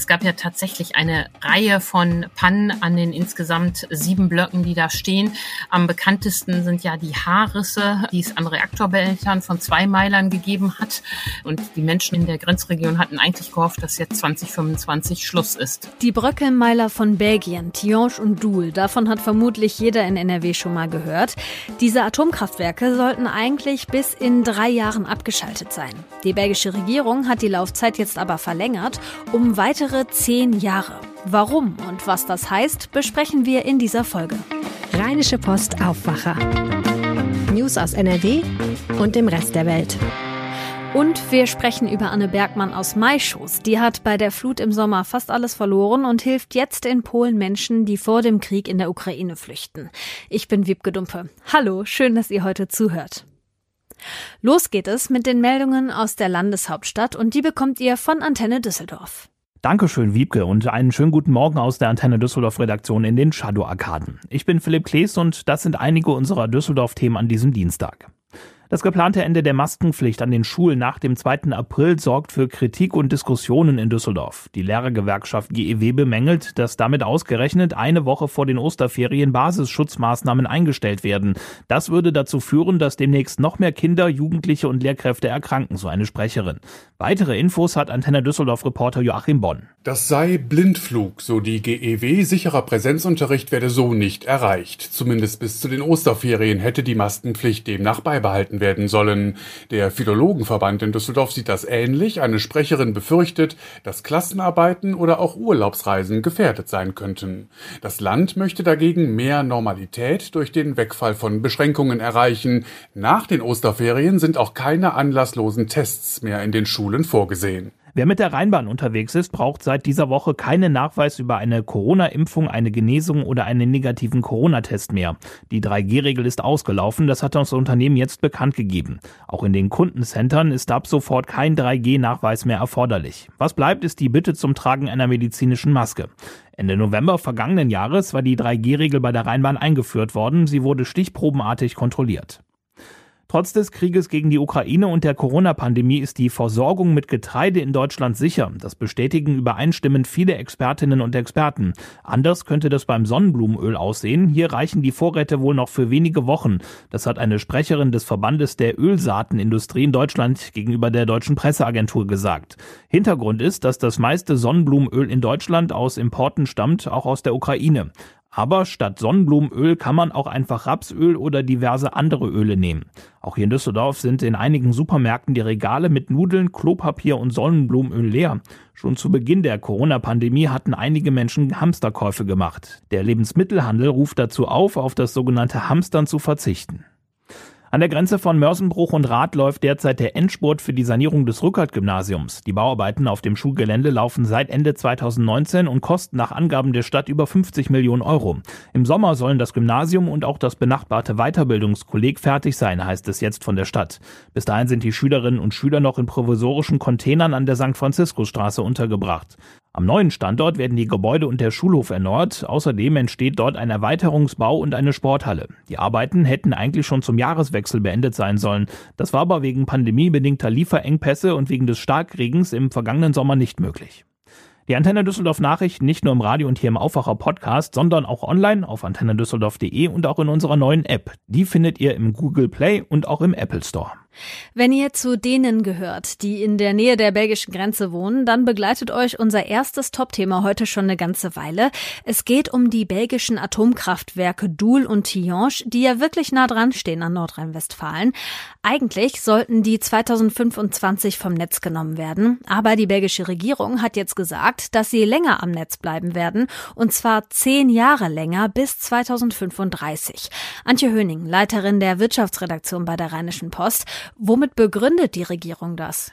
Es gab ja tatsächlich eine Reihe von Pannen an den insgesamt sieben Blöcken, die da stehen. Am bekanntesten sind ja die Haarrisse, die es an Reaktorbehältern von zwei Meilern gegeben hat. Und die Menschen in der Grenzregion hatten eigentlich gehofft, dass jetzt 2025 Schluss ist. Die Bröckelmeiler von Belgien, Tihange und Doul, davon hat vermutlich jeder in NRW schon mal gehört. Diese Atomkraftwerke sollten eigentlich bis in drei Jahren abgeschaltet sein. Die belgische Regierung hat die Laufzeit jetzt aber verlängert um weitere zehn Jahre. Warum und was das heißt, besprechen wir in dieser Folge. Rheinische Post Aufwacher. News aus NRW und dem Rest der Welt. Und wir sprechen über Anne Bergmann aus Maischoß. Die hat bei der Flut im Sommer fast alles verloren und hilft jetzt in Polen Menschen, die vor dem Krieg in der Ukraine flüchten. Ich bin Wiebke Dumpe. Hallo, schön, dass ihr heute zuhört. Los geht es mit den Meldungen aus der Landeshauptstadt und die bekommt ihr von Antenne Düsseldorf. Dankeschön, Wiebke, und einen schönen guten Morgen aus der Antenne Düsseldorf Redaktion in den Shadow-Arkaden. Ich bin Philipp Klees und das sind einige unserer Düsseldorf-Themen an diesem Dienstag. Das geplante Ende der Maskenpflicht an den Schulen nach dem 2. April sorgt für Kritik und Diskussionen in Düsseldorf. Die Lehrergewerkschaft GEW bemängelt, dass damit ausgerechnet eine Woche vor den Osterferien Basisschutzmaßnahmen eingestellt werden. Das würde dazu führen, dass demnächst noch mehr Kinder, Jugendliche und Lehrkräfte erkranken, so eine Sprecherin. Weitere Infos hat Antenne Düsseldorf Reporter Joachim Bonn. Das sei Blindflug, so die GEW. Sicherer Präsenzunterricht werde so nicht erreicht. Zumindest bis zu den Osterferien hätte die Maskenpflicht demnach beibehalten werden sollen. Der Philologenverband in Düsseldorf sieht das ähnlich. Eine Sprecherin befürchtet, dass Klassenarbeiten oder auch Urlaubsreisen gefährdet sein könnten. Das Land möchte dagegen mehr Normalität durch den Wegfall von Beschränkungen erreichen. Nach den Osterferien sind auch keine anlasslosen Tests mehr in den Schulen vorgesehen. Wer mit der Rheinbahn unterwegs ist, braucht seit dieser Woche keinen Nachweis über eine Corona-Impfung, eine Genesung oder einen negativen Corona-Test mehr. Die 3G-Regel ist ausgelaufen, das hat das Unternehmen jetzt bekannt gegeben. Auch in den Kundencentern ist ab sofort kein 3G-Nachweis mehr erforderlich. Was bleibt, ist die Bitte zum Tragen einer medizinischen Maske. Ende November vergangenen Jahres war die 3G-Regel bei der Rheinbahn eingeführt worden. Sie wurde stichprobenartig kontrolliert. Trotz des Krieges gegen die Ukraine und der Corona-Pandemie ist die Versorgung mit Getreide in Deutschland sicher. Das bestätigen übereinstimmend viele Expertinnen und Experten. Anders könnte das beim Sonnenblumenöl aussehen. Hier reichen die Vorräte wohl noch für wenige Wochen. Das hat eine Sprecherin des Verbandes der Ölsaatenindustrie in Deutschland gegenüber der deutschen Presseagentur gesagt. Hintergrund ist, dass das meiste Sonnenblumenöl in Deutschland aus Importen stammt, auch aus der Ukraine. Aber statt Sonnenblumenöl kann man auch einfach Rapsöl oder diverse andere Öle nehmen. Auch hier in Düsseldorf sind in einigen Supermärkten die Regale mit Nudeln, Klopapier und Sonnenblumenöl leer. Schon zu Beginn der Corona-Pandemie hatten einige Menschen Hamsterkäufe gemacht. Der Lebensmittelhandel ruft dazu auf, auf das sogenannte Hamstern zu verzichten. An der Grenze von Mörsenbruch und Rath läuft derzeit der Endspurt für die Sanierung des Rückert-Gymnasiums. Die Bauarbeiten auf dem Schulgelände laufen seit Ende 2019 und kosten nach Angaben der Stadt über 50 Millionen Euro. Im Sommer sollen das Gymnasium und auch das benachbarte Weiterbildungskolleg fertig sein, heißt es jetzt von der Stadt. Bis dahin sind die Schülerinnen und Schüler noch in provisorischen Containern an der St. Franziskusstraße untergebracht. Am neuen Standort werden die Gebäude und der Schulhof erneuert. Außerdem entsteht dort ein Erweiterungsbau und eine Sporthalle. Die Arbeiten hätten eigentlich schon zum Jahreswechsel beendet sein sollen. Das war aber wegen pandemiebedingter Lieferengpässe und wegen des Starkregens im vergangenen Sommer nicht möglich. Die Antenne Düsseldorf Nachrichten nicht nur im Radio und hier im Aufwacher Podcast, sondern auch online auf antennedüsseldorf.de und auch in unserer neuen App. Die findet ihr im Google Play und auch im Apple Store. Wenn ihr zu denen gehört, die in der Nähe der belgischen Grenze wohnen, dann begleitet euch unser erstes Top-Thema heute schon eine ganze Weile. Es geht um die belgischen Atomkraftwerke Doul und Tihange, die ja wirklich nah dran stehen an Nordrhein-Westfalen. Eigentlich sollten die 2025 vom Netz genommen werden, aber die belgische Regierung hat jetzt gesagt, dass sie länger am Netz bleiben werden, und zwar zehn Jahre länger bis 2035. Antje Höning, Leiterin der Wirtschaftsredaktion bei der Rheinischen Post. Womit begründet die Regierung das?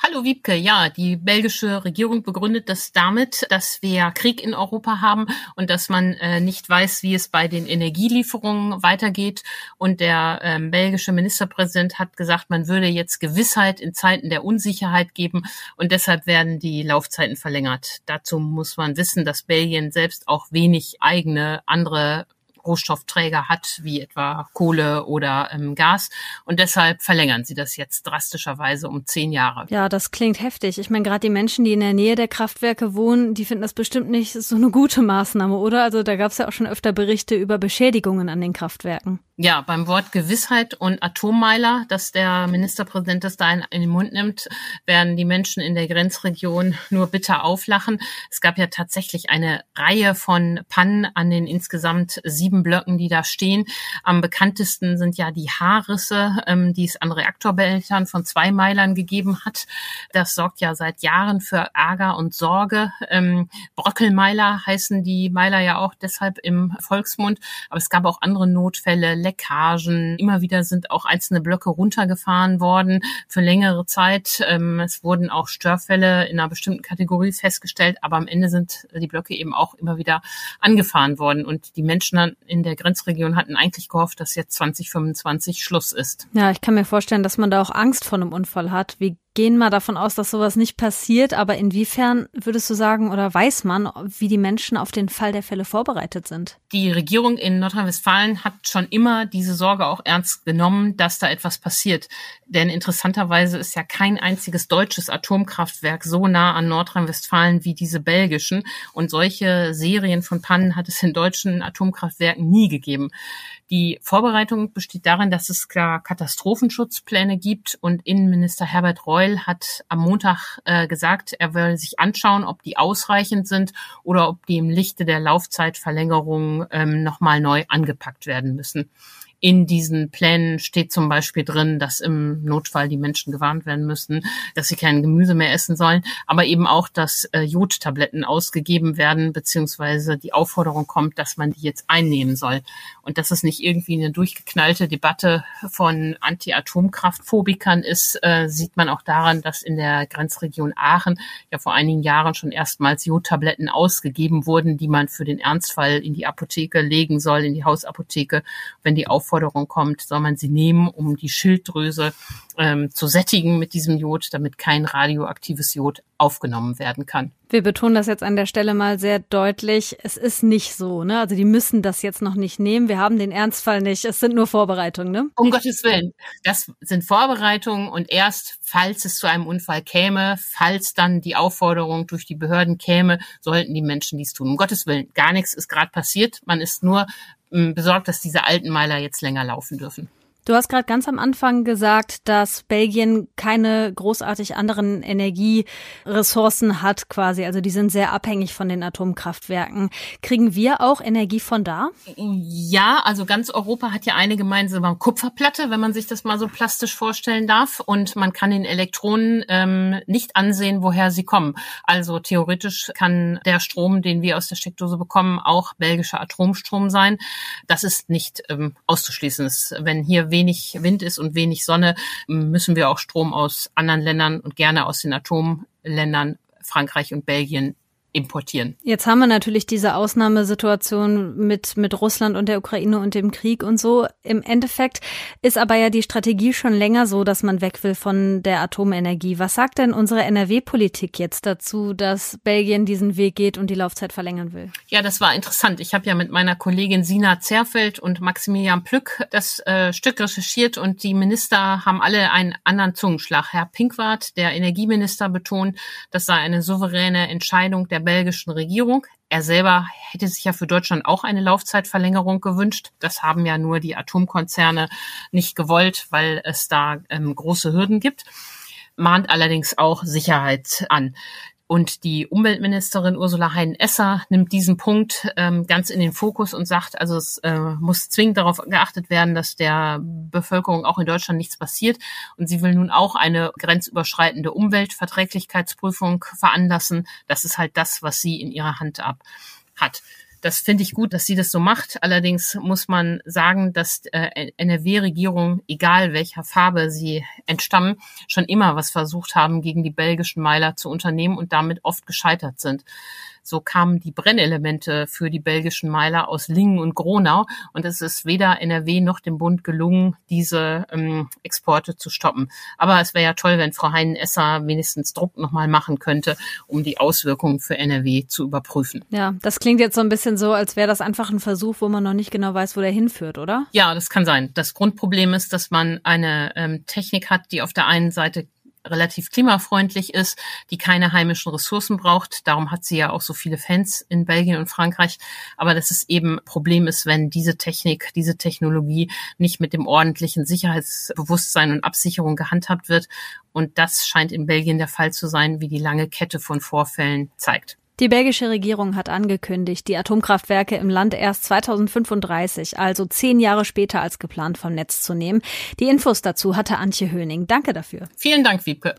Hallo Wiebke, ja, die belgische Regierung begründet das damit, dass wir Krieg in Europa haben und dass man äh, nicht weiß, wie es bei den Energielieferungen weitergeht. Und der ähm, belgische Ministerpräsident hat gesagt, man würde jetzt Gewissheit in Zeiten der Unsicherheit geben und deshalb werden die Laufzeiten verlängert. Dazu muss man wissen, dass Belgien selbst auch wenig eigene andere Rohstoffträger hat, wie etwa Kohle oder ähm, Gas. Und deshalb verlängern sie das jetzt drastischerweise um zehn Jahre. Ja, das klingt heftig. Ich meine, gerade die Menschen, die in der Nähe der Kraftwerke wohnen, die finden das bestimmt nicht so eine gute Maßnahme, oder? Also da gab es ja auch schon öfter Berichte über Beschädigungen an den Kraftwerken. Ja, beim Wort Gewissheit und Atommeiler, dass der Ministerpräsident das da in, in, den Mund nimmt, werden die Menschen in der Grenzregion nur bitter auflachen. Es gab ja tatsächlich eine Reihe von Pannen an den insgesamt sieben Blöcken, die da stehen. Am bekanntesten sind ja die Haarrisse, ähm, die es an Reaktorbehältern von zwei Meilern gegeben hat. Das sorgt ja seit Jahren für Ärger und Sorge. Ähm, Bröckelmeiler heißen die Meiler ja auch deshalb im Volksmund. Aber es gab auch andere Notfälle Leckagen. Immer wieder sind auch einzelne Blöcke runtergefahren worden für längere Zeit. Ähm, es wurden auch Störfälle in einer bestimmten Kategorie festgestellt, aber am Ende sind die Blöcke eben auch immer wieder angefahren worden. Und die Menschen in der Grenzregion hatten eigentlich gehofft, dass jetzt 2025 Schluss ist. Ja, ich kann mir vorstellen, dass man da auch Angst vor einem Unfall hat. Wie gehen mal davon aus, dass sowas nicht passiert, aber inwiefern würdest du sagen oder weiß man, wie die Menschen auf den Fall der Fälle vorbereitet sind? Die Regierung in Nordrhein-Westfalen hat schon immer diese Sorge auch ernst genommen, dass da etwas passiert. Denn interessanterweise ist ja kein einziges deutsches Atomkraftwerk so nah an Nordrhein-Westfalen wie diese belgischen. Und solche Serien von Pannen hat es in deutschen Atomkraftwerken nie gegeben. Die Vorbereitung besteht darin, dass es klar Katastrophenschutzpläne gibt und Innenminister Herbert Reul hat am Montag äh, gesagt, er will sich anschauen, ob die ausreichend sind oder ob die im Lichte der Laufzeitverlängerung ähm, nochmal neu angepackt werden müssen. In diesen Plänen steht zum Beispiel drin, dass im Notfall die Menschen gewarnt werden müssen, dass sie kein Gemüse mehr essen sollen, aber eben auch, dass äh, Jodtabletten ausgegeben werden, beziehungsweise die Aufforderung kommt, dass man die jetzt einnehmen soll. Und dass es nicht irgendwie eine durchgeknallte Debatte von Anti-Atomkraftphobikern ist, äh, sieht man auch daran, dass in der Grenzregion Aachen ja vor einigen Jahren schon erstmals Jodtabletten ausgegeben wurden, die man für den Ernstfall in die Apotheke legen soll, in die Hausapotheke, wenn die Auf Aufforderung kommt, soll man sie nehmen, um die Schilddrüse ähm, zu sättigen mit diesem Jod, damit kein radioaktives Jod aufgenommen werden kann. Wir betonen das jetzt an der Stelle mal sehr deutlich. Es ist nicht so, ne? Also die müssen das jetzt noch nicht nehmen. Wir haben den Ernstfall nicht. Es sind nur Vorbereitungen, ne? Um Gottes Willen. Das sind Vorbereitungen und erst, falls es zu einem Unfall käme, falls dann die Aufforderung durch die Behörden käme, sollten die Menschen dies tun. Um Gottes Willen. Gar nichts ist gerade passiert. Man ist nur ähm, besorgt, dass diese alten Meiler jetzt länger laufen dürfen. Du hast gerade ganz am Anfang gesagt, dass Belgien keine großartig anderen Energieressourcen hat quasi. Also die sind sehr abhängig von den Atomkraftwerken. Kriegen wir auch Energie von da? Ja, also ganz Europa hat ja eine gemeinsame Kupferplatte, wenn man sich das mal so plastisch vorstellen darf. Und man kann den Elektronen ähm, nicht ansehen, woher sie kommen. Also theoretisch kann der Strom, den wir aus der Steckdose bekommen, auch belgischer Atomstrom sein. Das ist nicht ähm, auszuschließen. Wenn hier wenig Wind ist und wenig Sonne, müssen wir auch Strom aus anderen Ländern und gerne aus den Atomländern Frankreich und Belgien importieren. Jetzt haben wir natürlich diese Ausnahmesituation mit, mit Russland und der Ukraine und dem Krieg und so. Im Endeffekt ist aber ja die Strategie schon länger so, dass man weg will von der Atomenergie. Was sagt denn unsere NRW-Politik jetzt dazu, dass Belgien diesen Weg geht und die Laufzeit verlängern will? Ja, das war interessant. Ich habe ja mit meiner Kollegin Sina Zerfeld und Maximilian Plück das äh, Stück recherchiert und die Minister haben alle einen anderen Zungenschlag. Herr Pinkwart, der Energieminister, betont, das sei eine souveräne Entscheidung der der belgischen Regierung. Er selber hätte sich ja für Deutschland auch eine Laufzeitverlängerung gewünscht. Das haben ja nur die Atomkonzerne nicht gewollt, weil es da ähm, große Hürden gibt mahnt allerdings auch Sicherheit an. Und die Umweltministerin Ursula Heinen-Esser nimmt diesen Punkt ähm, ganz in den Fokus und sagt, also es äh, muss zwingend darauf geachtet werden, dass der Bevölkerung auch in Deutschland nichts passiert. Und sie will nun auch eine grenzüberschreitende Umweltverträglichkeitsprüfung veranlassen. Das ist halt das, was sie in ihrer Hand ab hat. Das finde ich gut, dass sie das so macht. Allerdings muss man sagen, dass äh, NRW-Regierung, egal welcher Farbe sie entstammen, schon immer was versucht haben, gegen die belgischen Meiler zu unternehmen und damit oft gescheitert sind. So kamen die Brennelemente für die belgischen Meiler aus Lingen und Gronau. Und es ist weder NRW noch dem Bund gelungen, diese ähm, Exporte zu stoppen. Aber es wäre ja toll, wenn Frau Heinen-Esser wenigstens Druck nochmal machen könnte, um die Auswirkungen für NRW zu überprüfen. Ja, das klingt jetzt so ein bisschen so, als wäre das einfach ein Versuch, wo man noch nicht genau weiß, wo der hinführt, oder? Ja, das kann sein. Das Grundproblem ist, dass man eine ähm, Technik hat, die auf der einen Seite relativ klimafreundlich ist, die keine heimischen Ressourcen braucht. Darum hat sie ja auch so viele Fans in Belgien und Frankreich. Aber dass es eben Problem ist, wenn diese Technik, diese Technologie nicht mit dem ordentlichen Sicherheitsbewusstsein und Absicherung gehandhabt wird. Und das scheint in Belgien der Fall zu sein, wie die lange Kette von Vorfällen zeigt. Die belgische Regierung hat angekündigt, die Atomkraftwerke im Land erst 2035, also zehn Jahre später als geplant vom Netz zu nehmen. Die Infos dazu hatte Antje Höning. Danke dafür. Vielen Dank, Wiebke.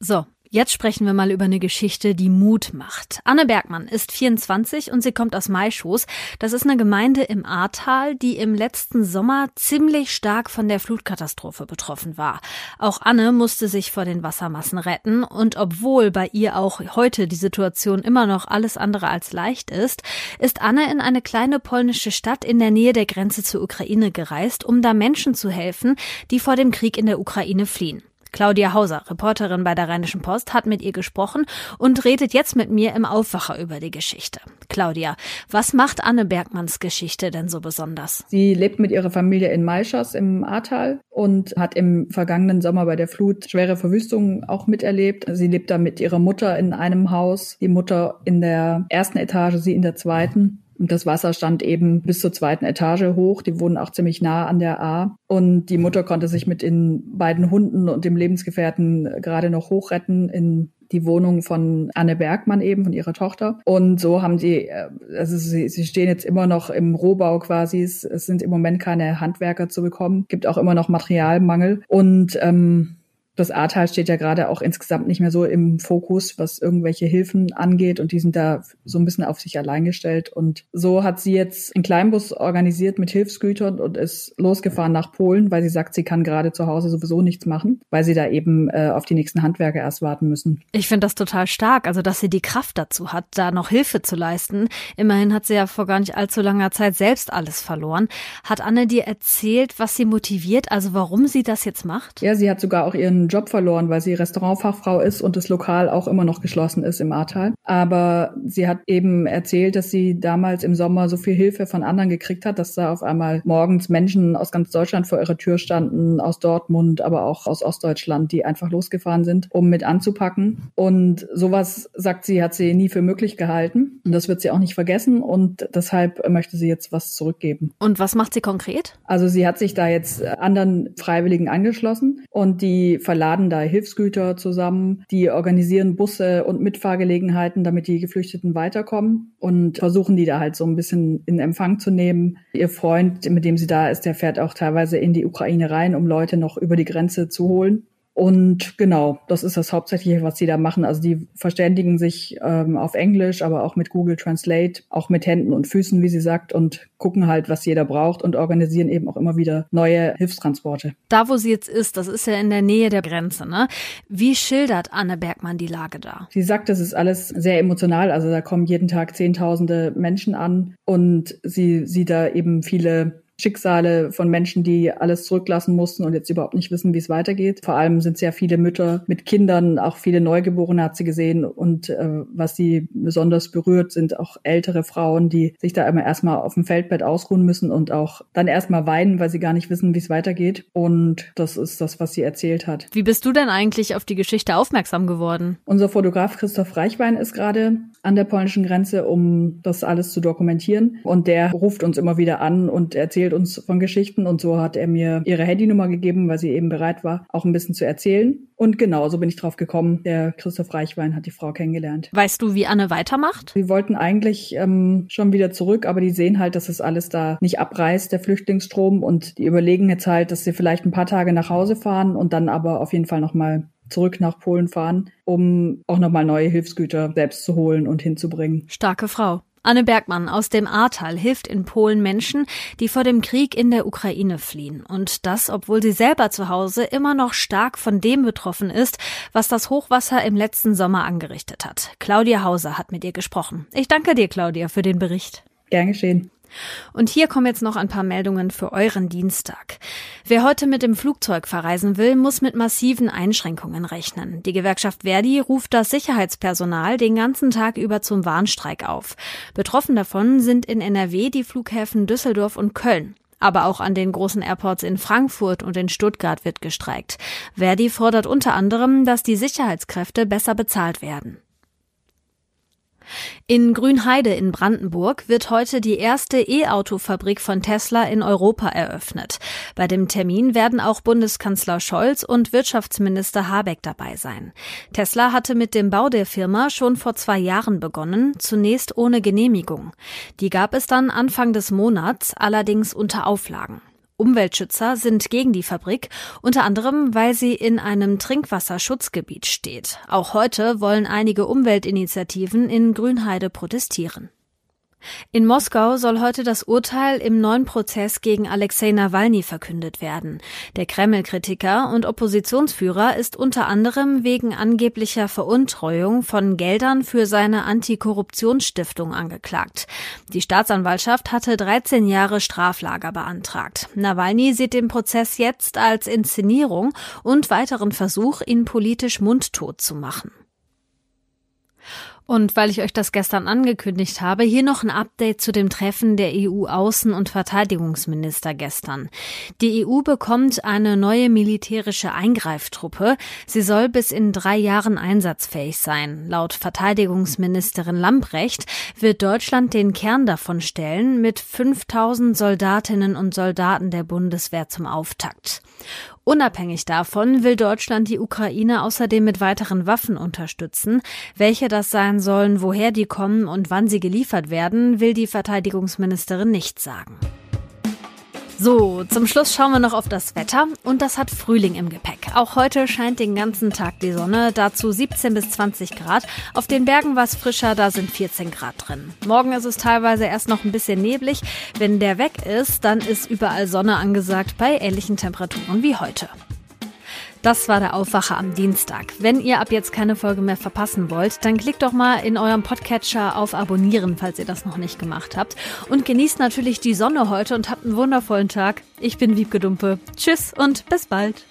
So, Jetzt sprechen wir mal über eine Geschichte, die Mut macht. Anne Bergmann ist 24 und sie kommt aus Maischoß. Das ist eine Gemeinde im Ahrtal, die im letzten Sommer ziemlich stark von der Flutkatastrophe betroffen war. Auch Anne musste sich vor den Wassermassen retten und obwohl bei ihr auch heute die Situation immer noch alles andere als leicht ist, ist Anne in eine kleine polnische Stadt in der Nähe der Grenze zur Ukraine gereist, um da Menschen zu helfen, die vor dem Krieg in der Ukraine fliehen. Claudia Hauser, Reporterin bei der Rheinischen Post, hat mit ihr gesprochen und redet jetzt mit mir im Aufwacher über die Geschichte. Claudia, was macht Anne Bergmanns Geschichte denn so besonders? Sie lebt mit ihrer Familie in Maischas im Ahrtal und hat im vergangenen Sommer bei der Flut schwere Verwüstungen auch miterlebt. Sie lebt da mit ihrer Mutter in einem Haus, die Mutter in der ersten Etage, sie in der zweiten. Und das Wasser stand eben bis zur zweiten Etage hoch. Die wohnen auch ziemlich nah an der A. Und die Mutter konnte sich mit den beiden Hunden und dem Lebensgefährten gerade noch hochretten in die Wohnung von Anne Bergmann eben, von ihrer Tochter. Und so haben sie, äh, also sie, sie stehen jetzt immer noch im Rohbau quasi. Es, es sind im Moment keine Handwerker zu bekommen. Gibt auch immer noch Materialmangel. Und ähm, das Ahrtal steht ja gerade auch insgesamt nicht mehr so im Fokus, was irgendwelche Hilfen angeht und die sind da so ein bisschen auf sich allein gestellt. Und so hat sie jetzt einen Kleinbus organisiert mit Hilfsgütern und ist losgefahren nach Polen, weil sie sagt, sie kann gerade zu Hause sowieso nichts machen, weil sie da eben äh, auf die nächsten Handwerker erst warten müssen. Ich finde das total stark, also dass sie die Kraft dazu hat, da noch Hilfe zu leisten. Immerhin hat sie ja vor gar nicht allzu langer Zeit selbst alles verloren. Hat Anne dir erzählt, was sie motiviert, also warum sie das jetzt macht? Ja, sie hat sogar auch ihren Job verloren, weil sie Restaurantfachfrau ist und das Lokal auch immer noch geschlossen ist im Ahrtal. Aber sie hat eben erzählt, dass sie damals im Sommer so viel Hilfe von anderen gekriegt hat, dass da auf einmal morgens Menschen aus ganz Deutschland vor ihrer Tür standen, aus Dortmund, aber auch aus Ostdeutschland, die einfach losgefahren sind, um mit anzupacken. Und sowas, sagt sie, hat sie nie für möglich gehalten. Und das wird sie auch nicht vergessen. Und deshalb möchte sie jetzt was zurückgeben. Und was macht sie konkret? Also sie hat sich da jetzt anderen Freiwilligen angeschlossen und die verladen da Hilfsgüter zusammen, die organisieren Busse und Mitfahrgelegenheiten, damit die Geflüchteten weiterkommen und versuchen die da halt so ein bisschen in Empfang zu nehmen. Ihr Freund, mit dem sie da ist, der fährt auch teilweise in die Ukraine rein, um Leute noch über die Grenze zu holen. Und genau, das ist das Hauptsächliche, was sie da machen. Also die verständigen sich ähm, auf Englisch, aber auch mit Google Translate, auch mit Händen und Füßen, wie sie sagt, und gucken halt, was jeder braucht und organisieren eben auch immer wieder neue Hilfstransporte. Da, wo sie jetzt ist, das ist ja in der Nähe der Grenze, ne? Wie schildert Anne Bergmann die Lage da? Sie sagt, das ist alles sehr emotional. Also da kommen jeden Tag Zehntausende Menschen an und sie sieht da eben viele Schicksale von Menschen, die alles zurücklassen mussten und jetzt überhaupt nicht wissen, wie es weitergeht. Vor allem sind sehr viele Mütter mit Kindern, auch viele Neugeborene hat sie gesehen. Und äh, was sie besonders berührt, sind auch ältere Frauen, die sich da immer erstmal auf dem Feldbett ausruhen müssen und auch dann erstmal weinen, weil sie gar nicht wissen, wie es weitergeht. Und das ist das, was sie erzählt hat. Wie bist du denn eigentlich auf die Geschichte aufmerksam geworden? Unser Fotograf Christoph Reichwein ist gerade an der polnischen Grenze, um das alles zu dokumentieren. Und der ruft uns immer wieder an und erzählt uns von Geschichten. Und so hat er mir ihre Handynummer gegeben, weil sie eben bereit war, auch ein bisschen zu erzählen. Und genau, so bin ich drauf gekommen. Der Christoph Reichwein hat die Frau kennengelernt. Weißt du, wie Anne weitermacht? Sie wollten eigentlich ähm, schon wieder zurück, aber die sehen halt, dass es alles da nicht abreißt, der Flüchtlingsstrom. Und die überlegen jetzt halt, dass sie vielleicht ein paar Tage nach Hause fahren und dann aber auf jeden Fall nochmal zurück nach Polen fahren, um auch nochmal neue Hilfsgüter selbst zu holen und hinzubringen. Starke Frau. Anne Bergmann aus dem Ahrtal hilft in Polen Menschen, die vor dem Krieg in der Ukraine fliehen. Und das, obwohl sie selber zu Hause immer noch stark von dem betroffen ist, was das Hochwasser im letzten Sommer angerichtet hat. Claudia Hauser hat mit ihr gesprochen. Ich danke dir, Claudia, für den Bericht. Gern geschehen. Und hier kommen jetzt noch ein paar Meldungen für euren Dienstag. Wer heute mit dem Flugzeug verreisen will, muss mit massiven Einschränkungen rechnen. Die Gewerkschaft Verdi ruft das Sicherheitspersonal den ganzen Tag über zum Warnstreik auf. Betroffen davon sind in NRW die Flughäfen Düsseldorf und Köln. Aber auch an den großen Airports in Frankfurt und in Stuttgart wird gestreikt. Verdi fordert unter anderem, dass die Sicherheitskräfte besser bezahlt werden. In Grünheide in Brandenburg wird heute die erste E-Auto-Fabrik von Tesla in Europa eröffnet. Bei dem Termin werden auch Bundeskanzler Scholz und Wirtschaftsminister Habeck dabei sein. Tesla hatte mit dem Bau der Firma schon vor zwei Jahren begonnen, zunächst ohne Genehmigung. Die gab es dann Anfang des Monats, allerdings unter Auflagen. Umweltschützer sind gegen die Fabrik, unter anderem, weil sie in einem Trinkwasserschutzgebiet steht. Auch heute wollen einige Umweltinitiativen in Grünheide protestieren. In Moskau soll heute das Urteil im neuen Prozess gegen Alexei Nawalny verkündet werden. Der Kreml-Kritiker und Oppositionsführer ist unter anderem wegen angeblicher Veruntreuung von Geldern für seine Antikorruptionsstiftung angeklagt. Die Staatsanwaltschaft hatte 13 Jahre Straflager beantragt. Nawalny sieht den Prozess jetzt als Inszenierung und weiteren Versuch, ihn politisch mundtot zu machen. Und weil ich euch das gestern angekündigt habe, hier noch ein Update zu dem Treffen der EU-Außen- und Verteidigungsminister gestern. Die EU bekommt eine neue militärische Eingreiftruppe. Sie soll bis in drei Jahren einsatzfähig sein. Laut Verteidigungsministerin Lamprecht wird Deutschland den Kern davon stellen mit 5000 Soldatinnen und Soldaten der Bundeswehr zum Auftakt. Unabhängig davon will Deutschland die Ukraine außerdem mit weiteren Waffen unterstützen. Welche das sein sollen, woher die kommen und wann sie geliefert werden, will die Verteidigungsministerin nicht sagen. So, zum Schluss schauen wir noch auf das Wetter und das hat Frühling im Gepäck. Auch heute scheint den ganzen Tag die Sonne, dazu 17 bis 20 Grad. Auf den Bergen war es frischer, da sind 14 Grad drin. Morgen ist es teilweise erst noch ein bisschen neblig. Wenn der weg ist, dann ist überall Sonne angesagt bei ähnlichen Temperaturen wie heute. Das war der Aufwacher am Dienstag. Wenn ihr ab jetzt keine Folge mehr verpassen wollt, dann klickt doch mal in eurem Podcatcher auf Abonnieren, falls ihr das noch nicht gemacht habt. Und genießt natürlich die Sonne heute und habt einen wundervollen Tag. Ich bin Wiebke Dumpe. Tschüss und bis bald.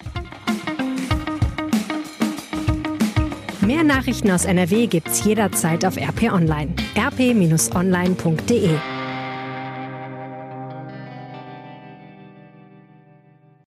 Mehr Nachrichten aus NRW gibt's jederzeit auf RP Online. rp-online.de